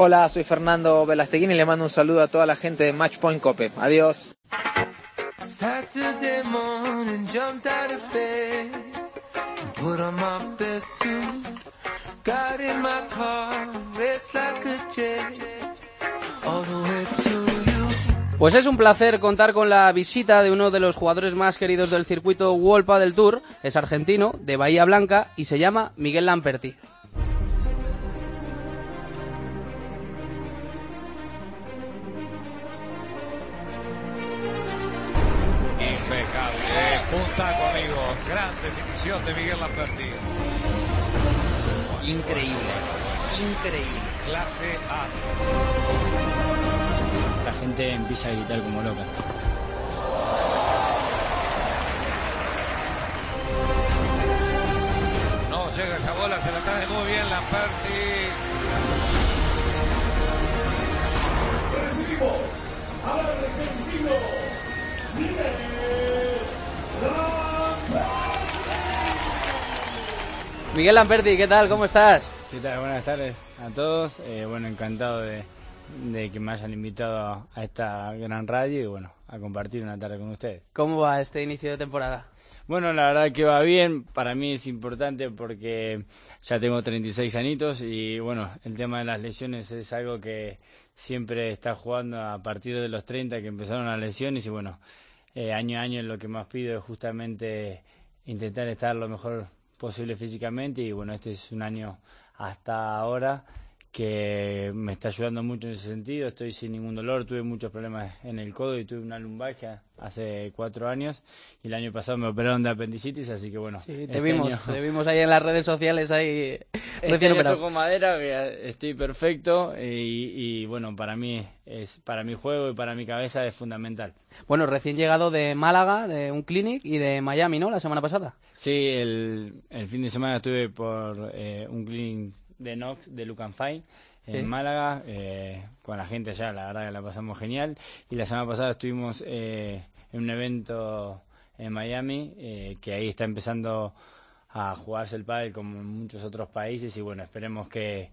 Hola, soy Fernando Velasteguín y le mando un saludo a toda la gente de Matchpoint Cope. Adiós. Pues es un placer contar con la visita de uno de los jugadores más queridos del circuito World del Tour. Es argentino, de Bahía Blanca y se llama Miguel Lamperti. De Miguel Lamperti. Increíble, increíble. Clase A. La gente empieza a gritar como loca. No llega esa bola, se la trae muy bien Lamperti. Miguel Lamperti, ¿qué tal? ¿Cómo estás? ¿Qué tal? Buenas tardes a todos. Eh, bueno, encantado de, de que me hayan invitado a esta gran radio y bueno, a compartir una tarde con ustedes. ¿Cómo va este inicio de temporada? Bueno, la verdad que va bien. Para mí es importante porque ya tengo 36 añitos y bueno, el tema de las lesiones es algo que siempre está jugando a partir de los 30 que empezaron las lesiones y bueno, eh, año a año lo que más pido es justamente intentar estar lo mejor posible físicamente y bueno, este es un año hasta ahora que me está ayudando mucho en ese sentido. Estoy sin ningún dolor, tuve muchos problemas en el codo y tuve una lumbalgia hace cuatro años y el año pasado me operaron de apendicitis, así que bueno. Sí, te este vimos, año- te vimos ahí en las redes sociales ahí Este recién operado. toco madera, que estoy perfecto y, y, bueno, para mí es para mi juego y para mi cabeza es fundamental. Bueno, recién llegado de Málaga, de un clinic y de Miami, ¿no? La semana pasada. Sí, el, el fin de semana estuve por eh, un clinic de Nox de Lucan Fine Sí. en Málaga eh, con la gente allá, la verdad que la pasamos genial. Y la semana pasada estuvimos eh, en un evento en Miami eh, que ahí está empezando a jugarse el pádel como en muchos otros países y bueno, esperemos que,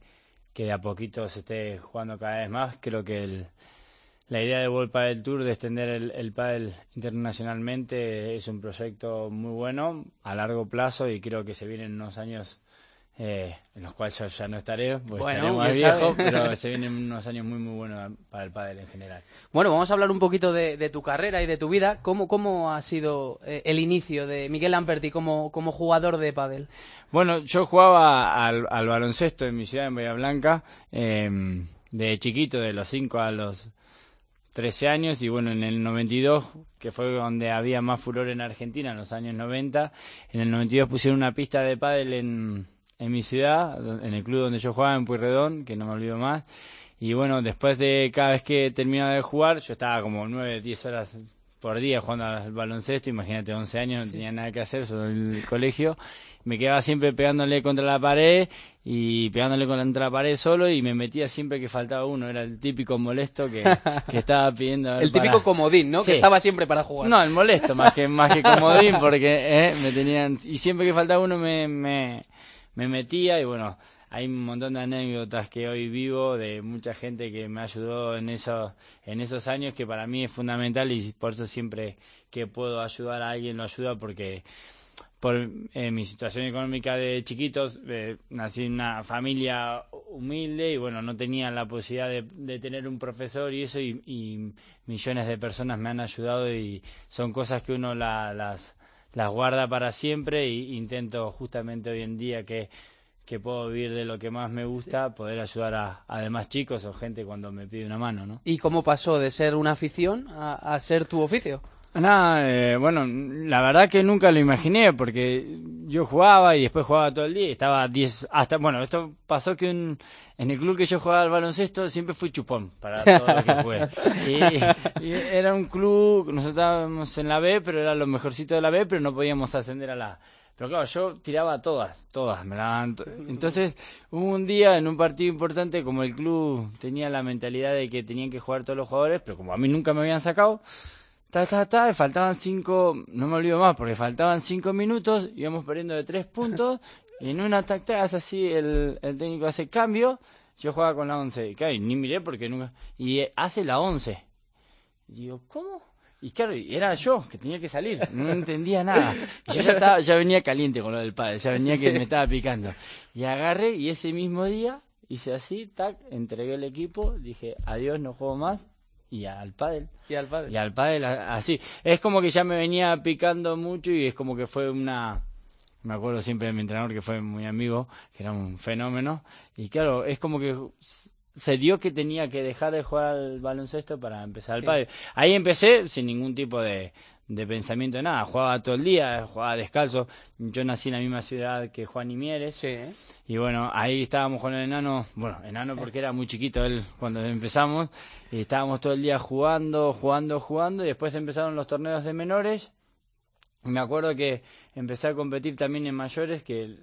que de a poquito se esté jugando cada vez más. Creo que el, la idea de World Padel Tour de extender el, el pádel internacionalmente es un proyecto muy bueno a largo plazo y creo que se vienen unos años eh, en los cuales yo ya no estaré, pues Bueno, estaré más viejo, pero se vienen unos años muy muy buenos para el pádel en general. Bueno, vamos a hablar un poquito de, de tu carrera y de tu vida. ¿Cómo, cómo ha sido eh, el inicio de Miguel Lamperti como, como jugador de pádel? Bueno, yo jugaba al, al baloncesto en mi ciudad, en Bahía Blanca, eh, de chiquito, de los 5 a los 13 años, y bueno, en el 92, que fue donde había más furor en Argentina, en los años 90, en el 92 pusieron una pista de pádel en, en mi ciudad, en el club donde yo jugaba, en Pueyrredón, que no me olvido más, y bueno, después de cada vez que terminaba de jugar, yo estaba como 9, 10 horas por día jugando al baloncesto, imagínate 11 años, no tenía nada que hacer, solo el colegio, me quedaba siempre pegándole contra la pared y pegándole contra la pared solo y me metía siempre que faltaba uno, era el típico molesto que, que estaba pidiendo. El típico comodín, ¿no? Sí. Que estaba siempre para jugar. No, el molesto más que más que comodín porque eh, me tenían y siempre que faltaba uno me, me, me metía y bueno, hay un montón de anécdotas que hoy vivo de mucha gente que me ayudó en esos en esos años que para mí es fundamental y por eso siempre que puedo ayudar a alguien lo ayuda porque por eh, mi situación económica de chiquitos, eh, nací en una familia humilde y bueno, no tenía la posibilidad de, de tener un profesor y eso y, millones de personas me han ayudado y son cosas que uno la- las, las guarda para siempre y intento justamente hoy en día que, que puedo vivir de lo que más me gusta, poder ayudar a, a demás chicos o gente cuando me pide una mano, ¿no? ¿Y cómo pasó de ser una afición a, a ser tu oficio? Nada, eh, bueno, la verdad que nunca lo imaginé porque yo jugaba y después jugaba todo el día y estaba 10 hasta, bueno, esto pasó que un- en el club que yo jugaba al baloncesto siempre fui chupón para todo lo que jugué. Y, y era un club, nosotros estábamos en la B, pero era lo mejorcito de la B, pero no podíamos ascender a la A. Pero claro, yo tiraba todas, todas, me la Entonces, hubo un día en un partido importante, como el club tenía la mentalidad de que tenían que jugar todos los jugadores, pero como a mí nunca me habían sacado, ta, ta, faltaban cinco, no me olvido más, porque faltaban cinco minutos, íbamos perdiendo de tres puntos, y en una tac tac, hace así, el, técnico hace cambio, yo jugaba con la 11. Y claro, ni miré porque nunca... Y eh, hace la 11. Y digo, ¿cómo? Y claro, era yo que tenía que salir, no entendía nada. Yo ya, estaba, ya venía caliente con lo del padre, ya venía que me estaba picando. Y agarré y ese mismo día hice así, tac, entregué el equipo, dije, adiós, no juego más. Y al pádel. Y al padre. Y al pádel así. Es como que ya me venía picando mucho y es como que fue una... Me acuerdo siempre de mi entrenador que fue muy amigo, que era un fenómeno. Y claro, es como que se dio que tenía que dejar de jugar al baloncesto para empezar al Sí. pádel. Ahí empecé sin ningún tipo de, de pensamiento de nada. Jugaba todo el día, jugaba descalzo. Yo nací en la misma ciudad que Juan y Mieres. Sí. Y bueno, ahí estábamos con el enano, bueno, enano porque era muy chiquito él cuando empezamos, y estábamos todo el día jugando, jugando, jugando, y después empezaron los torneos de menores. Y me acuerdo que empecé a competir también en mayores, que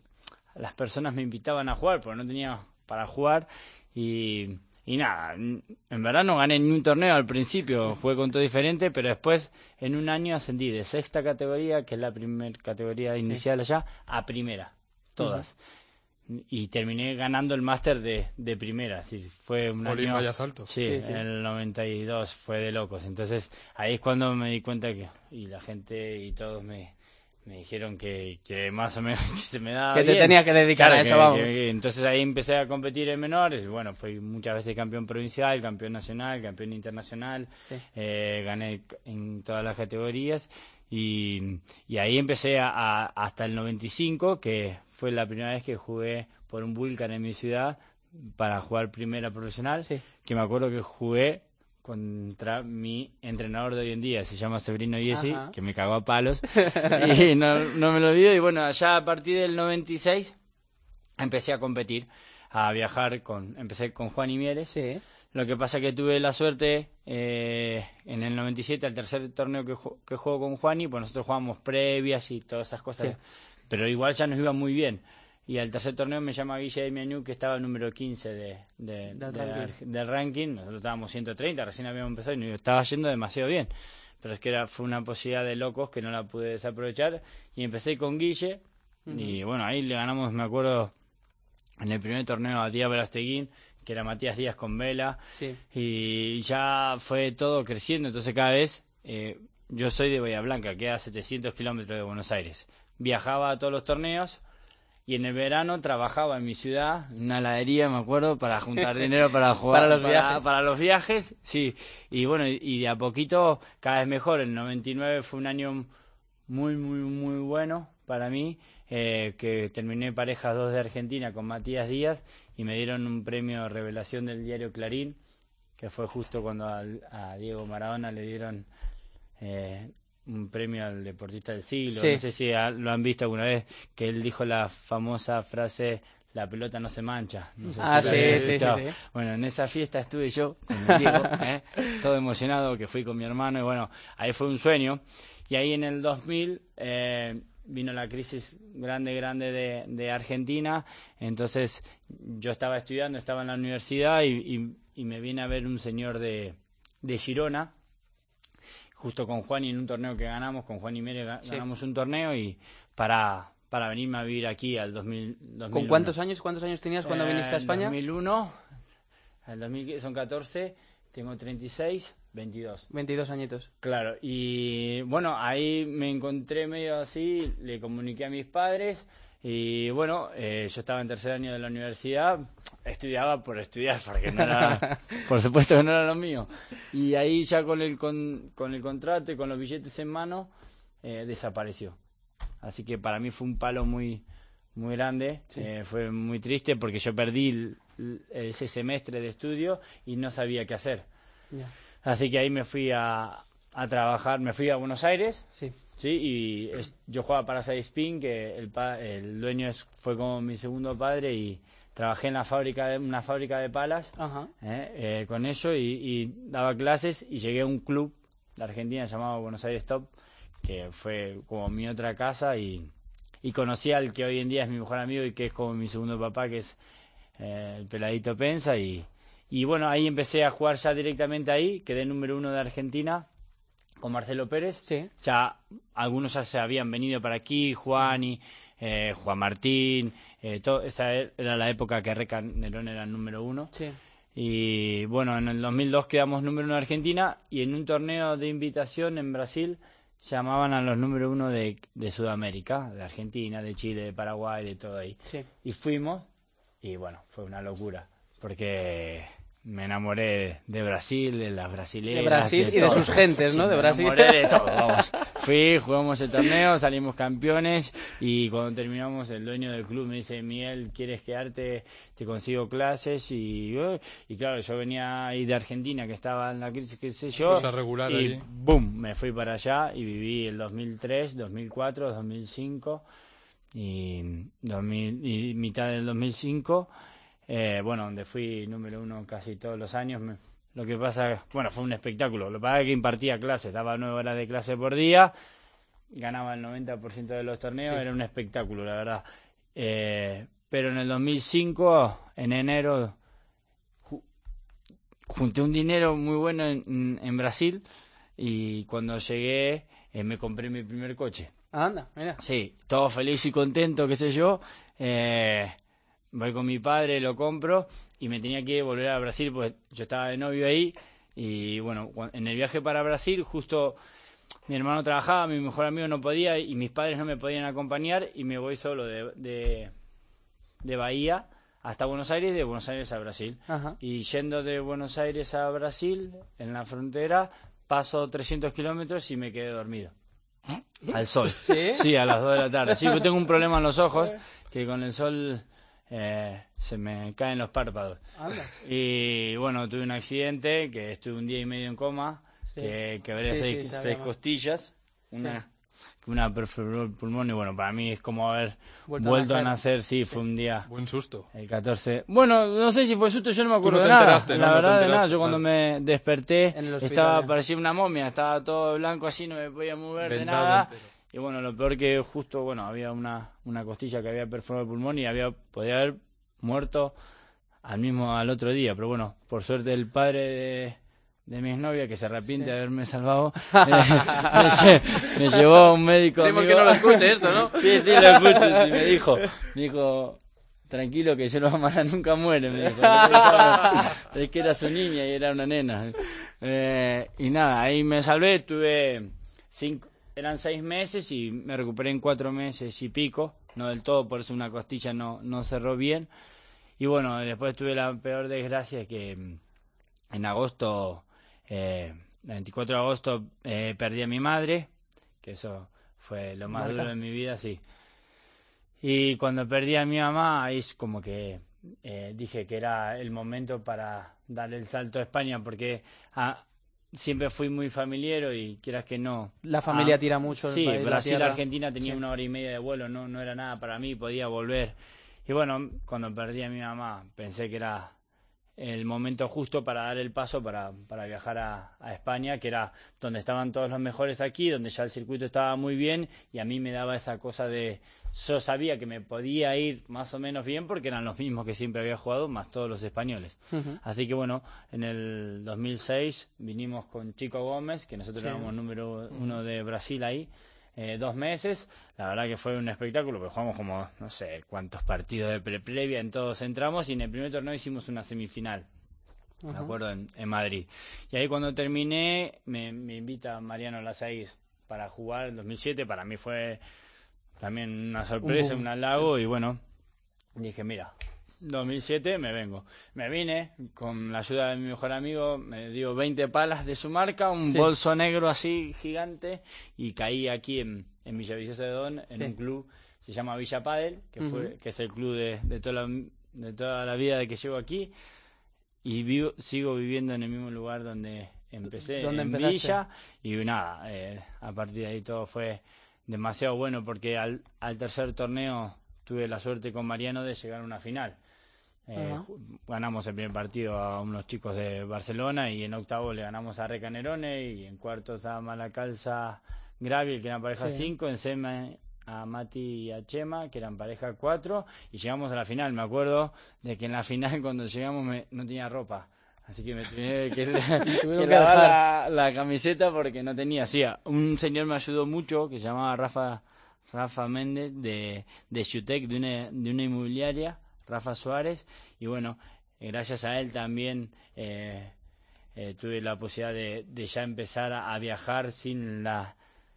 las personas me invitaban a jugar, porque no tenía para jugar, y, y nada, n- en verdad no gané ni un torneo al principio, jugué con todo diferente, pero después en un año ascendí de sexta categoría, que es la primera categoría inicial allá, a primera, todas y terminé ganando el máster de, de primera. así fue un año. vaya salto. Sí, Sí, sí. en el 92 fue de locos. Entonces ahí es cuando me di cuenta que. Y la gente y todos me, me dijeron que, que más o menos que se me daba. Que te bien. tenía que dedicar Claro, a eso, que- vamos. que- que- entonces ahí empecé a competir en menores. Bueno, fui muchas veces campeón provincial, campeón nacional, campeón internacional. Sí. Eh, gané en todas las categorías. Y, y ahí empecé a, a- hasta el 95, que fue la primera vez que jugué por un Vulcan en mi ciudad para jugar primera profesional. Sí. Que me acuerdo que jugué contra mi entrenador de hoy en día, se llama Severino Iesi, que me cagó a palos. y no, no me lo olvido. Y bueno, allá a partir del 96 empecé a competir, a viajar con, empecé con Juan y Mieres. Sí. Lo que pasa que tuve la suerte eh, en el 97, al tercer torneo que, ju- que juego con Juani, pues nosotros jugamos previas y todas esas cosas, Sí. pero igual ya nos iba muy bien. Y al tercer torneo me llama Guille Demianú, que estaba número 15 de, de- Del de- ranking. del ranking. Nosotros estábamos 130, recién habíamos empezado y estaba yendo demasiado bien. Pero es que era, fue una posibilidad de locos que no la pude desaprovechar. Y empecé con Guille. Y bueno, ahí le ganamos, me acuerdo, en el primer torneo a Díaz Velasteguín, que era Matías Díaz con Vela. Sí. Y ya fue todo creciendo. Entonces cada vez, eh, yo soy de Bahía Blanca, que a 700 kilómetros de Buenos Aires. Viajaba a todos los torneos. Y en el verano trabajaba en mi ciudad, en una heladería, me acuerdo, para juntar dinero para jugar. Para los viajes. Para los viajes, sí. Y bueno, y, de a poquito, cada vez mejor. El 99 fue un año muy, muy, muy bueno para mí, eh, que terminé parejas dos de Argentina con Matías Díaz y me dieron un premio revelación del diario Clarín, que fue justo cuando al- a Diego Maradona le dieron eh, un premio al deportista del siglo. Sí. No sé si lo han visto alguna vez, que él dijo la famosa frase, la pelota no se mancha. No sé Ah, si sí, sí, sí, escuchado. sí. Bueno, en esa fiesta estuve yo con Diego, ¿eh? todo emocionado, que fui con mi hermano y bueno, ahí fue un sueño. Y ahí en el 2000 eh, vino la crisis grande, grande de, de Argentina. Entonces yo estaba estudiando, estaba en la universidad y, y- y me viene a ver un señor de, de Girona, justo con Juan y en un torneo que ganamos, con Juan y Mere ga- Sí. ganamos un torneo y para, para venirme a vivir aquí al 2000, 2001. ¿Con cuántos años, cuántos años tenías cuando Eh, viniste a España? 2001, el 2000 son 14, tengo 36, 22. 22 añitos. Claro, y bueno, ahí me encontré medio así, le comuniqué a mis padres y bueno, eh, yo estaba en tercer año de la universidad, estudiaba por estudiar, porque no era, por supuesto que no era lo mío. Y ahí ya con el, con, con el contrato y con los billetes en mano, eh, desapareció. Así que para mí fue un palo muy, muy grande, eh, fue muy triste porque yo perdí el- el- ese semestre de estudio y no sabía qué hacer. Así que ahí me fui a, a trabajar, me fui a Buenos Aires, Sí. Sí, y es- yo jugaba para Spin, que el, el dueño es- fue como mi segundo padre y trabajé en la fábrica de, una fábrica de palas Ajá. eh, eh, con ello y, y daba clases y llegué a un club de Argentina llamado Buenos Aires Top, que fue como mi otra casa y, y conocí al que hoy en día es mi mejor amigo y que es como mi segundo papá, que es eh, el peladito Pensa y, y bueno, ahí empecé a jugar ya directamente ahí, quedé número uno de Argentina con Marcelo Pérez. Sí. Ya algunos ya se habían venido para aquí, Juan y eh, Juan Martín, eh, todo, esa e- era la época que Reca Nerón era el número uno. Sí. Y bueno, en el 2002 quedamos número uno en Argentina y en un torneo de invitación en Brasil llamaban a los número uno de, de Sudamérica, de Argentina, de Chile, de Paraguay, de todo ahí. Sí. Y fuimos y bueno, fue una locura porque me enamoré de Brasil, de las brasileñas. De Brasil y de sus gentes, ¿no? Sí, De me Brasil. enamoré de todo, vamos. Fui, jugamos el torneo, salimos campeones y cuando terminamos el dueño del club me dice, Miguel, ¿quieres quedarte? Te consigo clases y, eh, y claro, yo venía ahí de Argentina que estaba en la crisis, qué sé yo. Cosa regular y allí. boom, me fui para allá y viví el 2003, 2004, 2005 y, 2000, y mitad del 2005, eh, bueno, donde fui número uno casi todos los años. me- lo que pasa, bueno, fue un espectáculo. Lo que pasa es que impartía clases, daba nueve horas de clase por día, ganaba el 90% de los torneos, Sí. era un espectáculo, la verdad. Eh, pero en el 2005, en enero, ju- junté un dinero muy bueno en, en Brasil y cuando llegué eh, me compré mi primer coche. Anda, mira. Sí, todo feliz y contento, qué sé yo. Eh, voy con mi padre, lo compro y me tenía que volver a Brasil, pues yo estaba de novio ahí. Y bueno, en el viaje para Brasil, justo mi hermano trabajaba, mi mejor amigo no podía y mis padres no me podían acompañar y me voy solo de, de, de Bahía hasta Buenos Aires de Buenos Aires a Brasil. Ajá. Y yendo de Buenos Aires a Brasil, en la frontera, paso 300 kilómetros y me quedé dormido. Al sol. ¿Sí? a las 2 de la tarde. Sí, yo tengo un problema en los ojos, que con el sol eh, se me caen los párpados. Anda. Y bueno, tuve un accidente, que estuve un día y medio en coma, que quebré Sí, seis, sí, seis costillas, una, una perforó el pulmón y bueno, para mí es como haber Vuelto vuelto, a a nacer. nacer, sí, fue un día... Buen susto. El 14. Bueno, no sé si fue susto, yo no me acuerdo no de te nada. enteraste, ¿no? La No verdad de nada, yo cuando vale. me desperté En el hospital, estaba parecía una momia, estaba todo blanco así, no me podía mover de nada. entero. Y bueno, lo peor que justo, bueno, había una, una costilla que había perforado el pulmón y había podía haber muerto al mismo al otro día, pero bueno, por suerte el padre de, de mi exnovia que se arrepiente Sí. de haberme salvado eh, me, lle- me llevó a un médico amigo. que no lo escuche esto, ¿no? Sí, sí, lo escucho. sí, me dijo, me dijo, tranquilo que yo no amara nunca muere. Me dijo. Es que era su niña y era una nena. Eh, y nada, ahí me salvé. Tuve cinco, eran seis meses y me recuperé en cuatro meses y pico. No del todo, por eso una costilla no, no cerró bien. Y bueno, después tuve la peor desgracia que mm, en agosto, eh, el 24 de agosto, eh, perdí a mi madre, que eso fue lo más Marca. duro de mi vida, sí. Y cuando perdí a mi mamá, ahí es como que eh, dije que era el momento para dar el salto a España, porque ah, siempre fui muy familiero y quieras que no. La familia Ah, tira mucho. Sí, país, Brasil. Argentina tenía Sí. una hora y media de vuelo, no, no era nada para mí, podía volver. Y bueno, cuando perdí a mi mamá, pensé que era el momento justo para dar el paso para, para viajar a, a España, que era donde estaban todos los mejores aquí, donde ya el circuito estaba muy bien y a mí me daba esa cosa de, yo sabía que me podía ir más o menos bien porque eran los mismos que siempre había jugado, más todos los españoles. Así que bueno, en el 2006 vinimos con Chico Gómez, que nosotros Sí. éramos número uno de Brasil ahí, eh, dos meses. La verdad que fue un espectáculo, porque jugamos como no sé cuántos partidos de pre previa, en todos entramos y en el primer torneo hicimos una semifinal. Me Ajá. acuerdo en, en Madrid. Y ahí cuando terminé, me, me invita Mariano Lasaís para jugar en 2007. Para mí fue también una sorpresa, Un halago. Y bueno, dije, mira, 2007 me vengo. Me vine con la ayuda de mi mejor amigo, me dio 20 palas de su marca, un Sí. bolso negro así gigante y caí aquí en, en Villaviciosa de Don, en Sí. un club, se llama Villa Padel, que, fue, que es el club de, de, toda la, de toda la vida de que llevo aquí. Y vivo, sigo viviendo en el mismo lugar donde empecé, ¿Dónde en empezaste? Villa. Y nada, eh, a partir de ahí todo fue demasiado bueno porque al, al tercer torneo tuve la suerte con Mariano de llegar a una final. Eh, ganamos el primer partido a unos chicos de Barcelona y en octavo le ganamos a Recanerone y en cuartos a Malacalza Graviel, que eran pareja Sí. 5, en semi a Mati y a Chema, que eran pareja 4, y llegamos a la final. Me acuerdo de que en la final cuando llegamos me- no tenía ropa. Así que me tuve que, que lavar la camiseta porque no tenía. Sí, un señor me ayudó mucho que se llamaba Rafa Rafa Méndez de, de Shutec, de una, de una inmobiliaria, Rafa Suárez, y bueno, eh, gracias a él también eh, eh, tuve la posibilidad de, de ya empezar a, a viajar sin la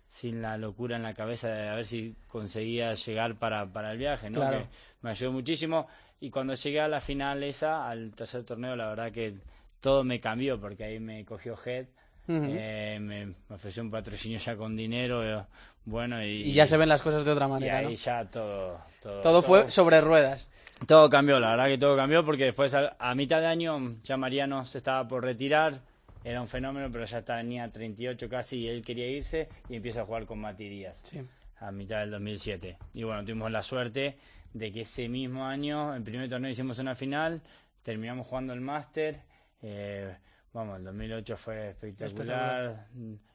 sin la locura en la cabeza de a ver si conseguía llegar para, para el viaje, ¿no? Claro. Que me ayudó muchísimo y cuando llegué a la final esa, al tercer torneo, la verdad que todo me cambió porque ahí me cogió Head, Eh, me, ofreció un patrocinio ya con dinero, eh, bueno, y, Y ya se ven las cosas de otra y manera, ahí ¿no? ya todo, todo, Todo fue sobre ruedas. todo cambió, la verdad que todo cambió porque después a, a mitad de año ya Mariano se estaba por retirar, era un fenómeno, pero ya tenía 38 casi y él quería irse y empieza a jugar con Mati Díaz Sí. a mitad del 2007. Y bueno, tuvimos la suerte de que ese mismo año, el primer torneo hicimos una final, terminamos jugando el máster, eh, vamos, el 2008 fue espectacular,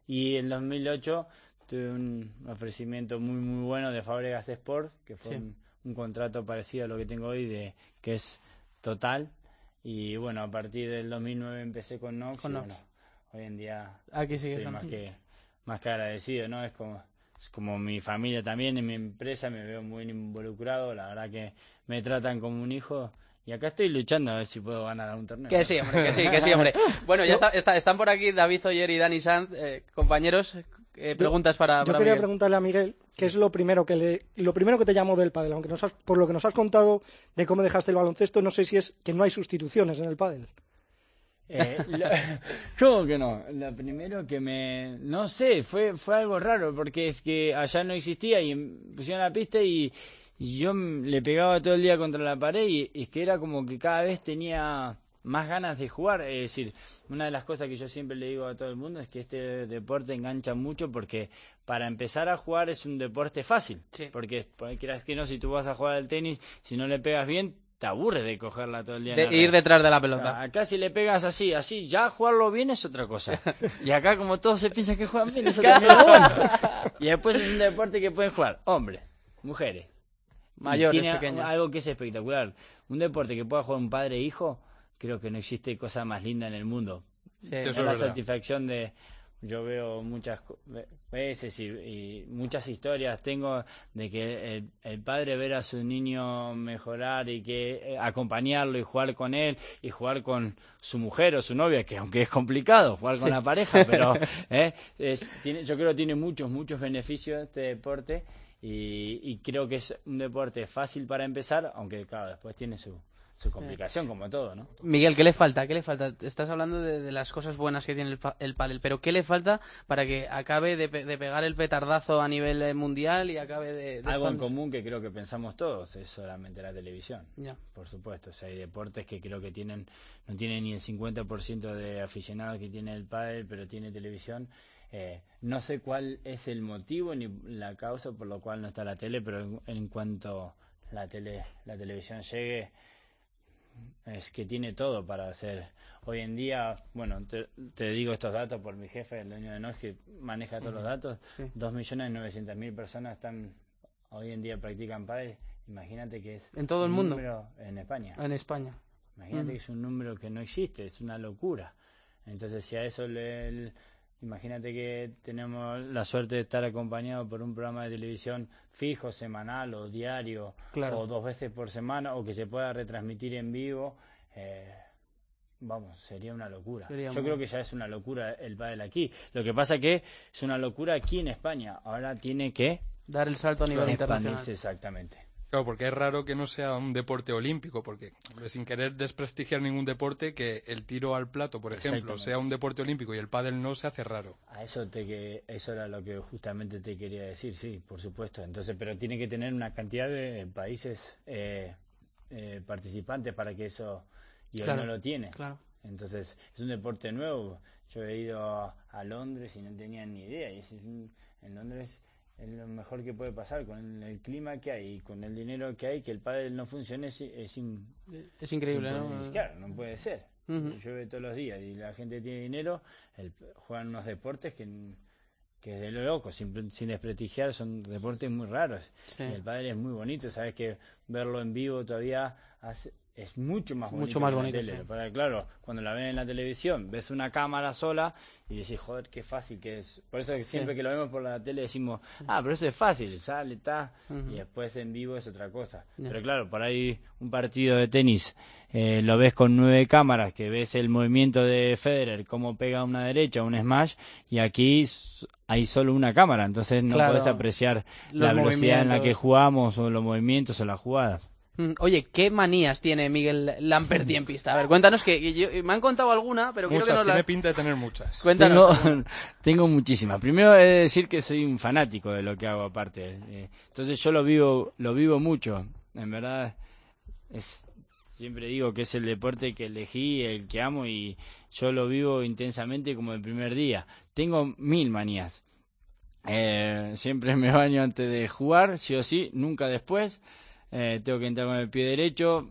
y el 2008 tuve un ofrecimiento muy muy bueno de Fabregas Sport, que fue Sí. un, un contrato parecido a lo que tengo hoy, de que es total. Y bueno, a partir del 2009 empecé con Nox. Con Nox. bueno, hoy en día Aquí sigue estoy más que, más que agradecido, ¿no? Es como, es como mi familia también, en mi empresa me veo muy involucrado, la verdad que me tratan como un hijo. Y acá estoy luchando a ver si puedo ganar un torneo. Que sí, hombre, que sí, que sí, hombre. Bueno, ya está, está- están por aquí David Oyer y Dani Sanz, eh, compañeros. eh, preguntas para, Yo para quería Miguel. preguntarle a Miguel qué es lo primero que le, lo primero que te llamó del pádel, aunque nos has- por lo que nos has contado de cómo dejaste el baloncesto, no sé si es que no hay sustituciones en el pádel. Eh, lo- ¿Cómo que no? Lo primero que me... No sé, fue, fue algo raro, porque es que allá no existía y pusieron la pista y, y yo le pegaba todo el día contra la pared y es que era como que cada vez tenía más ganas de jugar. Es decir, una de las cosas que yo siempre le digo a todo el mundo es que este deporte engancha mucho porque para empezar a jugar es un deporte fácil. Sí. Porque, quieras que no, si tú vas a jugar al tenis, si no le pegas bien, te aburres de cogerla todo el día. De ir red. detrás de la pelota. Acá si le pegas así, así, ya jugarlo bien es otra cosa. Y acá como todos se piensan que juegan bien, eso también es bueno. Y después es un deporte que pueden jugar hombres, mujeres. Mayores, tiene pequeños. algo que es espectacular. Un deporte que pueda jugar un padre e hijo, creo que no existe cosa más linda en el mundo. Sí. Es la verdad. satisfacción de yo veo muchas veces y, y muchas historias tengo de que el, el padre ver a su niño mejorar y que eh, acompañarlo y jugar con él y jugar con su mujer o su novia que aunque es complicado jugar con la pareja pero eh, es- tiene, yo creo que tiene muchos muchos beneficios este deporte y, y creo que es un deporte fácil para empezar aunque claro después tiene su su complicación como todo no Miguel, ¿qué le falta? ¿Qué le falta? Estás hablando de, de las cosas buenas que tiene el, pa- el pádel, pero ¿qué le falta para que acabe de, pe- de pegar el petardazo a nivel eh, mundial y acabe de... de Algo en común que creo que pensamos todos es solamente la televisión. Ya. Por supuesto, o sea, hay deportes que creo que tienen no tienen ni el 50% de aficionados que tiene el pádel, pero tiene televisión. Eh, no sé cuál es el motivo ni la causa por lo cual no está la tele, pero en, en cuanto la tele la televisión llegue es que tiene todo para hacer. Hoy en día, bueno, te, te digo estos datos por mi jefe, el dueño de Nox, que maneja todos los datos. Dos millones novecientas mil personas están hoy en día practican pádel. Imagínate que es En todo el un mundo. número en España. En España. Imagínate Mm. que es un número que no existe, es una locura. Entonces, si a eso le. Imagínate que tenemos la suerte de estar acompañado por un programa de televisión fijo, semanal o diario, Claro. o dos veces por semana, o que se pueda retransmitir en vivo. eh, Vamos, sería una locura. Sería Yo muy- creo que ya es una locura el pádel aquí. Lo que pasa que es una locura aquí en España. Ahora tiene que Dar el salto a nivel internacional. exactamente. Claro, porque es raro que no sea un deporte olímpico, porque hombre, sin querer desprestigiar ningún deporte, que el tiro al plato, por ejemplo, sea un deporte olímpico y el pádel no se hace raro. A eso te que eso era lo que justamente te quería decir, sí, por supuesto. Entonces, pero tiene que tener una cantidad de países eh, eh, participantes para que eso y hoy Claro, no lo tiene. Claro. Entonces, es un deporte nuevo. Yo he ido a, a Londres y no tenía ni idea. Y es un- en Londres es lo mejor que puede pasar con el clima que hay y con el dinero que hay, que el pádel no funcione es, es increíble, ¿no? Claro, no puede ser. Llueve todos los días y la gente tiene dinero, el- juegan unos deportes que, que es de lo loco, sin, sin desprestigiar, son deportes muy raros. Sí. Y el pádel es muy bonito, sabes que verlo en vivo todavía hace- es mucho más bonito. Mucho más la bonito, tele. sí. Porque, claro, cuando la ven en la televisión, ves una cámara sola y decís, joder, qué fácil que es. Por eso que siempre Sí. que lo vemos por la tele decimos, ah, pero eso es fácil, sale, está. Y después en vivo es otra cosa. Pero claro, por ahí un partido de tenis. eh, lo ves con nueve cámaras, que ves el movimiento de Federer, cómo pega una derecha, un smash, y aquí hay solo una cámara, entonces no Claro. puedes apreciar la velocidad en la que jugamos o los movimientos o las jugadas. Mm, Oye, ¿qué manías tiene Miguel Lamperti en pista? A ver, cuéntanos que yo- me han contado alguna, pero quiero que Muchas, nos la... tiene pinta de tener muchas. Cuéntanos. Tengo, tengo muchísimas. Primero he de decir que soy un fanático de lo que hago aparte. Eh, entonces yo lo vivo, lo vivo mucho. En verdad, es, siempre digo que es el deporte que elegí, el que amo y yo lo vivo intensamente como el primer día. Tengo mil manías. Eh, siempre me baño antes de jugar, sí o sí, nunca después. Eh, tengo que entrar con el pie derecho.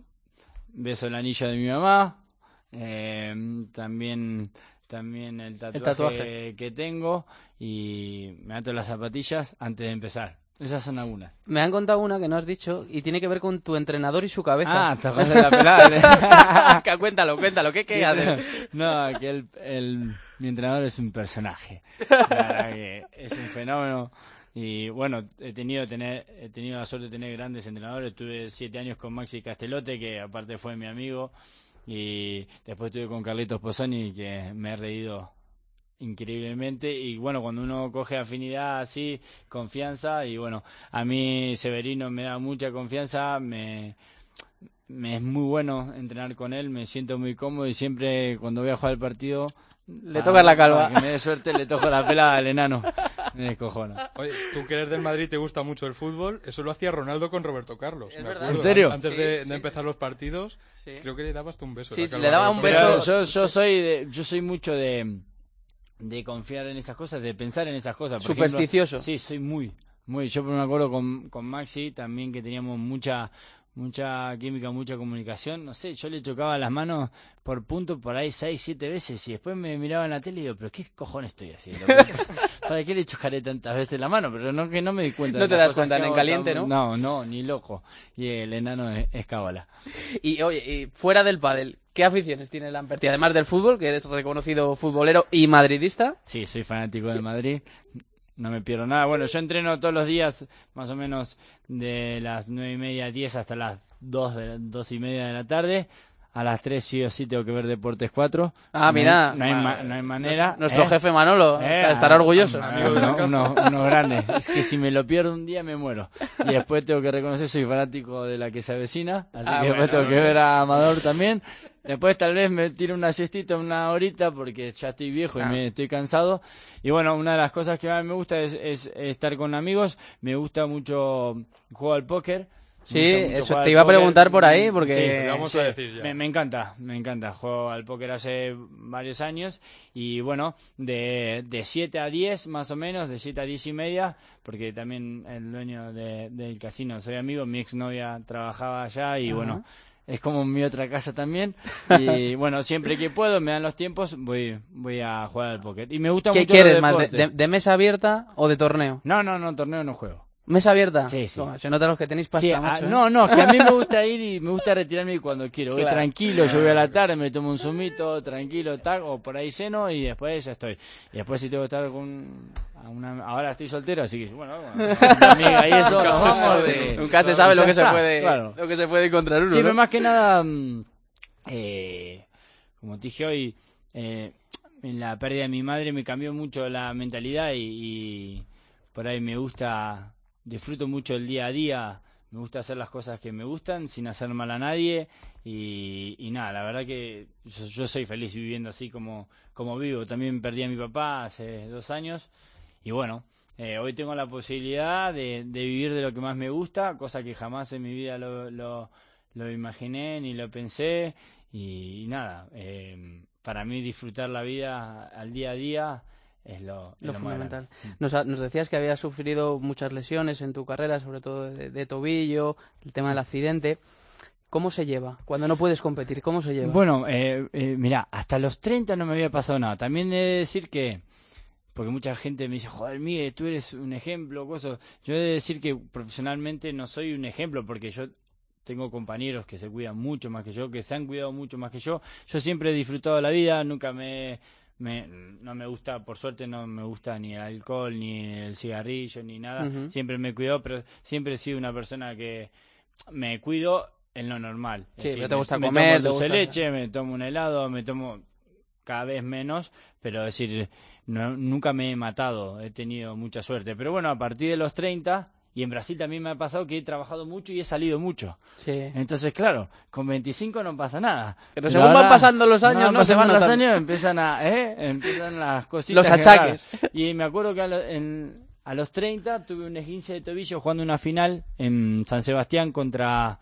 Beso el anillo de mi mamá. Eh, también, también el tatuaje, tatuaje. que tengo. Y me ato las zapatillas antes de empezar. Esas son algunas. Me han contado una que no has dicho y tiene que ver con tu entrenador y su cabeza. Ah, la pelada. Que cuéntalo, cuéntalo, ¿qué, qué? No, que el, el- mi entrenador es un personaje. La es un fenómeno. Y bueno, he tenido, tener, he tenido la suerte de tener grandes entrenadores. Tuve siete años con Maxi Castelote, que aparte fue mi amigo. Y después estuve con Carlitos Pozzoni, que me he reído increíblemente. Y bueno, cuando uno coge afinidad así, confianza. Y bueno, a mí Severino me da mucha confianza. Me, me es muy bueno entrenar con él, me siento muy cómodo y siempre cuando voy a jugar el partido Le tocas la calva. para que me dé suerte le toco la pelada al enano. Me descojona. Oye, tú que eres del Madrid te gusta mucho el fútbol, eso lo hacía Ronaldo con Roberto Carlos. Es me verdad. acuerdo. ¿En serio? Antes Sí, de, empezar los partidos, Sí. creo que le dabas tú un beso. Sí, le daba un beso. Yo, yo soy de, yo soy mucho de de confiar en esas cosas, de pensar en esas cosas. Por ejemplo, Supersticioso. sí, soy muy, muy. Yo me acuerdo con, con Maxi también que teníamos mucha mucha química, mucha comunicación. No sé, yo le chocaba las manos por punto por ahí seis, siete veces y después me miraba en la tele y digo, pero ¿qué cojones estoy haciendo? ¿Para qué le chocaré tantas veces la mano? Pero no que no me di cuenta. No de te das cuenta, en caliente, ¿no? No, no, ni loco. Y el enano es, es cábala. Y oye, y fuera del pádel, ¿qué aficiones tiene Lamperti? Además del fútbol, que eres reconocido futbolero y madridista. Sí, soy fanático del Madrid. No me pierdo nada. Bueno, yo entreno todos los días, más o menos de las nueve y media, diez hasta las dos, de, dos y media de la tarde. A las tres sí o sí tengo que ver Deportes 4. Ah, mira. No hay, ma- no hay manera. Nuestro ¿eh? jefe Manolo Eh, estará orgulloso. Amigo de la uno- unos, unos grandes. Es que si me lo pierdo un día me muero. Y después tengo que reconocer, soy fanático de la que se avecina. Así Ah, que después bueno, tengo que ver a Amador también. Después tal vez me tiro una siestita, una horita, porque ya estoy viejo y Ah. me estoy cansado. Y bueno, una de las cosas que más me gusta es, es estar con amigos. Me gusta mucho juego al póker. Sí, eso jugar te iba a preguntar por ahí, porque- Sí, vamos a decir ya. me, me encanta, me encanta. Juego al póker hace varios años y bueno, de, de 7 a 10 más o menos, de 7 a 10 y media, porque también el dueño de- del casino soy amigo, mi exnovia trabajaba allá y bueno, es como mi otra casa también. Y bueno, siempre que puedo, me dan los tiempos, voy, voy a jugar al póker. Y me gusta ¿Qué mucho quieres los más, de, deportes. de- de mesa abierta o de torneo? No, no, no, torneo no juego. ¿Mesa abierta? Sí, sí. Toma, se nota los que tenéis pasta, Sí, ah, macho, ¿eh? no, no, es que a mí me gusta ir y me gusta retirarme cuando quiero. Voy Claro. tranquilo, yo voy a la tarde, me tomo un zumito, tranquilo, tac, o por ahí ceno y después ya estoy. Y después si tengo que estar con a una... Ahora estoy soltero, así que bueno, bueno, mi amiga y eso, nos vamos. y- Nunca se sabe lo que se puede claro. lo que se puede encontrar uno, Sí, ¿no? pero más que nada, mm, eh, como te dije hoy, eh, en la pérdida de mi madre me cambió mucho la mentalidad y, y por ahí me gusta, disfruto mucho el día a día, me gusta hacer las cosas que me gustan sin hacer mal a nadie y, y nada, la verdad que yo, soy feliz viviendo así como, como vivo. También perdí a mi papá hace dos años y bueno, eh, hoy tengo la posibilidad de, vivir de lo que más me gusta, cosa que jamás en mi vida lo, lo, lo imaginé ni lo pensé y, y nada, eh, para mí disfrutar la vida al día a día es lo, fundamental. grande. Nos, decías que habías sufrido muchas lesiones en tu carrera, sobre todo de, de tobillo, el tema del accidente. ¿Cómo se lleva? Cuando no puedes competir, ¿cómo se lleva? Bueno, eh, eh, mira, hasta los 30 no me había pasado nada. También he de decir que, porque mucha gente me dice, joder, Miguel, tú eres un ejemplo, cosas. Yo he de decir que profesionalmente no soy un ejemplo, porque yo tengo compañeros que se cuidan mucho más que yo, que se han cuidado mucho más que yo. Yo siempre he disfrutado la vida, nunca me, me no me gusta, por suerte no me gusta ni el alcohol, ni el cigarrillo, ni nada. Siempre me he cuidado, pero siempre he sido una persona que me cuido en lo normal. Sí, decir, pero te me- gusta me comer, tomo dulce de gusta- leche, me tomo un helado, me tomo cada vez menos, pero es decir, no- nunca me he matado, he tenido mucha suerte. Pero bueno, a partir de los 30, y en Brasil también me ha pasado que he trabajado mucho y he salido mucho. Sí. Entonces, claro, con 25 no pasa nada. Pero según van pasando los años, no se van los años, empiezan a, ¿eh? Empiezan las cositas. Los achaques. Y me acuerdo que a, lo- en- a los 30 tuve un esguince de tobillo jugando una final en San Sebastián contra,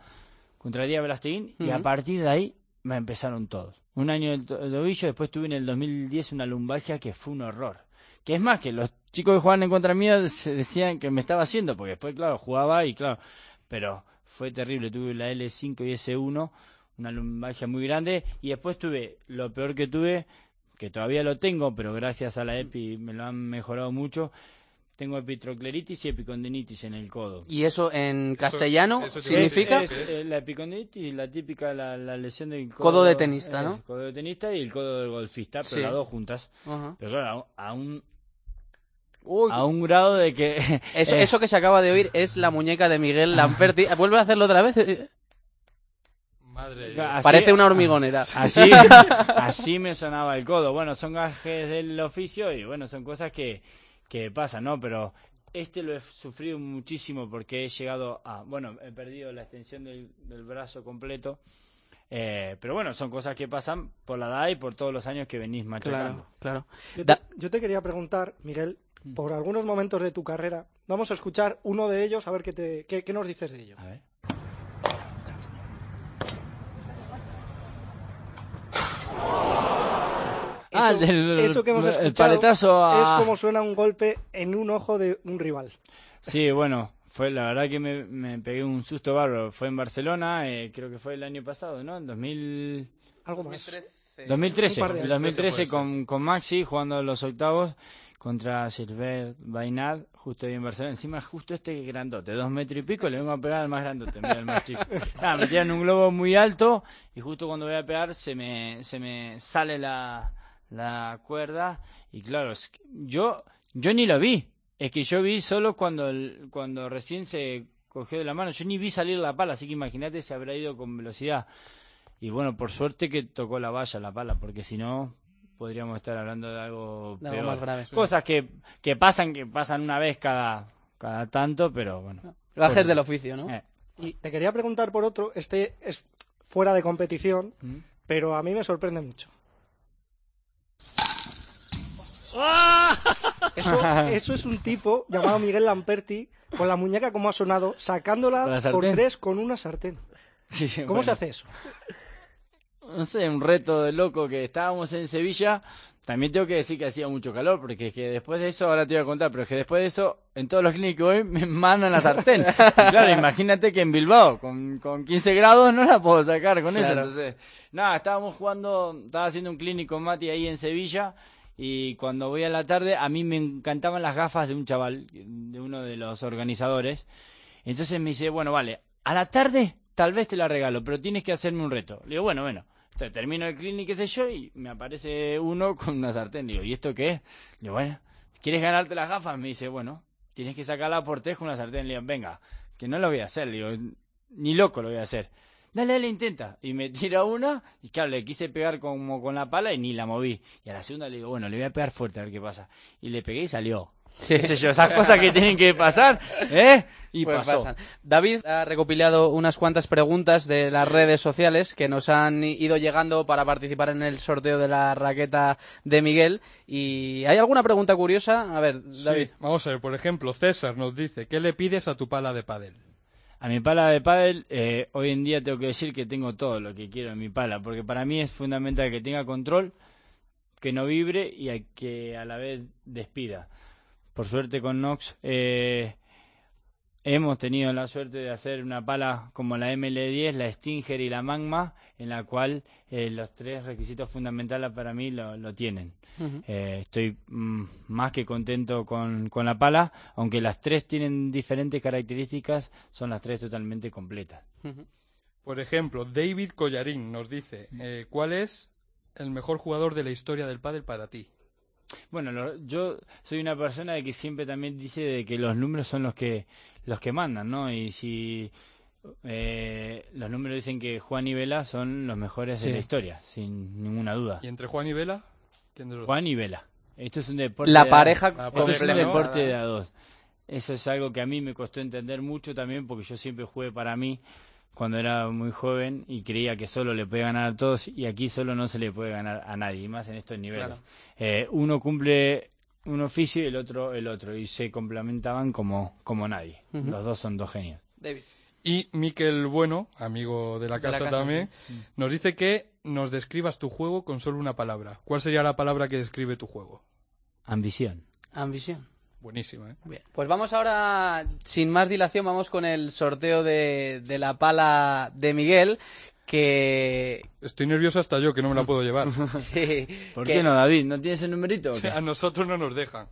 contra Díaz Belasteguín y a partir de ahí me empezaron todos. Un año el tobillo, después tuve en el 2010 una lumbalgia que fue un horror. Que es más, que los chicos que jugaban en contra mía se decían que me estaba haciendo, porque después, claro, jugaba y claro, pero fue terrible. Tuve la L5 y S1, una lumbalgia muy grande, y después tuve lo peor que tuve, que todavía lo tengo, pero gracias a la EPI me lo han mejorado mucho. Tengo epitrocleritis y epicondinitis en el codo. ¿Y eso en castellano eso significa? Es, es, la epicondilitis, la típica, la, la lesión del codo, Codo de tenista, eh, ¿no? El codo de tenista y el codo del golfista, pero Sí. las dos juntas. Pero claro, a un, Uy, a un grado de que... eso, eh, eso que se acaba de oír es la muñeca de Miguel Lamperti. Vuelve a hacerlo otra vez. Madre de así- Parece una hormigonera. Así, así me sonaba el codo. Bueno, son gajes del oficio y bueno, son cosas que, que pasan, ¿no? Pero este lo he sufrido muchísimo porque he llegado a, bueno, he perdido la extensión del, del brazo completo. Eh, pero bueno, son cosas que pasan por la edad y por todos los años que venís machacando. Claro, claro. Yo te, yo te quería preguntar, Miguel. Por algunos momentos de tu carrera. Vamos a escuchar uno de ellos, a ver qué, te, qué, qué nos dices de ello. A ver. Ah, Eso- del- eso que hemos el escuchado paletazo a- es como suena un golpe en un ojo de un rival. Sí, bueno, fue la verdad que me, me pegué un susto bárbaro. Fue en Barcelona, eh, creo que fue el año pasado, ¿no? En 2000... Algo más. 2013, Un par de el años. 2013 puede con, con Maxi jugando los octavos contra Gilbert Bainad, justo ahí en Barcelona. Encima, justo este grandote, dos metros y pico, le vengo a pegar al más grandote, mira el más chico. Nada, me tiran un globo muy alto y justo cuando voy a pegar se me, se me sale la, la cuerda y claro, es que yo, yo ni lo vi. Es que yo vi solo cuando, el- cuando recién se cogió de la mano. Yo ni vi salir la pala, así que imagínate se habrá ido con velocidad. Y bueno, por suerte que tocó la valla, la pala, porque si no podríamos estar hablando de algo De algo peor. más grave. Cosas que, que pasan, que pasan una vez cada, cada tanto, pero bueno. Gajes del oficio, ¿no? Eh. Y te quería preguntar por otro, este es fuera de competición, ¿Mm? pero a mí me sorprende mucho. Eso, eso es un tipo llamado Miguel Lamperti, con la muñeca como ha sonado, sacándola la por tres con una sartén. Sí, ¿Cómo se hace eso? No sé, un reto de loco que estábamos en Sevilla. También tengo que decir que hacía mucho calor, porque es que después de eso, ahora te voy a contar, pero es que después de eso, en todos los clínicos hoy me mandan la sartén. Y claro, imagínate que en Bilbao, con, con 15 grados, no la puedo sacar con eso. Claro. Entonces, nada, estábamos jugando, estaba haciendo un clínico Mati ahí en Sevilla. Y cuando voy a la tarde, a mí me encantaban las gafas de un chaval, de uno de los organizadores. Entonces me dice, bueno, vale, a la tarde tal vez te la regalo, pero tienes que hacerme un reto. Le digo, bueno, bueno. Entonces termino el clínico, qué sé yo, y me aparece uno con una sartén. Digo, ¿y esto qué es? Digo, bueno, ¿quieres ganarte las gafas? Me dice, bueno, tienes que sacarla por tres con una sartén. Le digo, venga, que no lo voy a hacer. Digo, ni loco lo voy a hacer. Dale, dale, intenta. Y me tira una, y claro, le quise pegar como con la pala y ni la moví. Y a la segunda le digo, bueno, le voy a pegar fuerte a ver qué pasa. Y le pegué y salió. Sí. Qué sé yo, esas cosas que tienen que pasar, ¿eh? Y Pues pasó. pasan. David ha recopilado unas cuantas preguntas de las redes sociales que nos han ido llegando para participar en el sorteo de la raqueta de Miguel. ¿Y hay alguna pregunta curiosa? A ver, David. Sí, vamos a ver, por ejemplo, César nos dice, ¿qué le pides a tu pala de pádel? A mi pala de pádel, eh, hoy en día tengo que decir que tengo todo lo que quiero en mi pala, porque para mí es fundamental que tenga control, que no vibre y a- que a la vez despida. Por suerte con Nox eh, hemos tenido la suerte de hacer una pala como la ML10, la Stinger y la Magma, en la cual eh, los tres requisitos fundamentales para mí lo, lo tienen. Eh, estoy mm, más que contento con, con la pala, aunque las tres tienen diferentes características, son las tres totalmente completas. Por ejemplo, David Collarín nos dice, eh, ¿cuál es el mejor jugador de la historia del pádel para ti? Bueno, lo- yo soy una persona de que siempre también dice de que los números son los que los que mandan, ¿no? Y si eh, los números dicen que Juan y Vela son los mejores Sí. de la historia, sin ninguna duda. ¿Y entre Juan y Vela? ¿Quién de los dos? Juan y Vela. Esto es un deporte. La de a- pareja Ah, Esto es un deporte de a dos. Eso es algo que a mí me costó entender mucho también porque yo siempre jugué para mí cuando era muy joven y creía que solo le puede ganar a todos y aquí solo no se le puede ganar a nadie, y más en estos niveles. Claro. Eh, uno cumple un oficio y el otro el otro y se complementaban como, como nadie. Los dos son dos genios. David. Y Miquel Bueno, amigo de la De la casa, casa, también, nos dice que nos describas tu juego con solo una palabra. ¿Cuál sería la palabra que describe tu juego? Ambición. Ambición. Buenísima, ¿eh? Bien, pues vamos ahora, sin más dilación, vamos con el sorteo de, de la pala de Miguel, que... Estoy nervioso hasta yo, que no me la puedo llevar. sí, ¿Por que- qué no, David? ¿No tienes el numerito? o qué? a nosotros no nos dejan.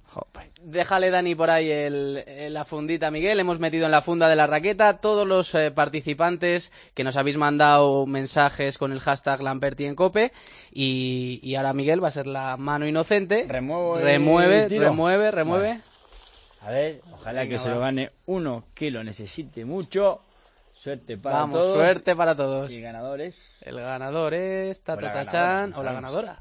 Déjale, Dani, por ahí el, el- la fundita, Miguel. Hemos metido en la funda de la raqueta todos los eh, participantes que nos habéis mandado mensajes con el hashtag Lamperti en Cope. Y, y ahora Miguel va a ser la mano inocente. Remuevo el remueve, tiro. remueve, remueve. A ver, ojalá Venga, que se va. lo gane uno que lo necesite mucho. Suerte para Vamos, todos. suerte para todos. Y ganadores. El ganador es O la Tatatachan ganadora, o la ganadora.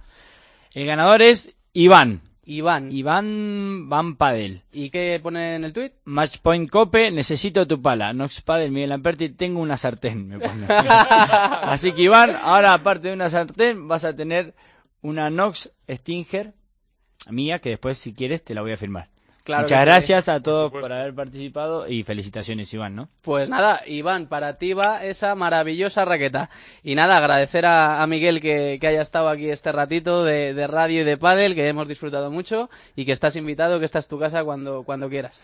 El ganador es Iván. Iván. Iván Van Padel. ¿Y qué pone en el tuit? Matchpoint Cope, necesito tu pala. Nox Padel, Miguel Lamperti, tengo una sartén, me pone. Así que Iván, ahora aparte de una sartén, vas a tener una Nox Stinger mía, que después, si quieres, te la voy a firmar. Claro Muchas sí. gracias a todos por haber participado y felicitaciones, Iván, ¿no? Pues nada, Iván, para ti va esa maravillosa raqueta. Y nada, agradecer a, a Miguel que, que haya estado aquí este ratito de, de radio y de pádel, que hemos disfrutado mucho y que estás invitado, que esta es tu casa cuando, cuando quieras.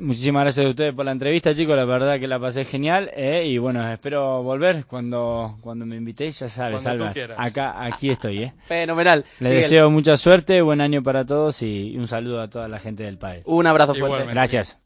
Muchísimas gracias a ustedes por la entrevista, chicos. La verdad que la pasé genial. eh, y bueno, espero volver cuando, cuando me invitéis. Ya sabes, Alba. Acá, aquí estoy, ¿eh? Fenomenal. Les Miguel, deseo mucha suerte, buen año para todos y un saludo a toda la gente del PAE. Un abrazo fuerte. Igualmente. Gracias.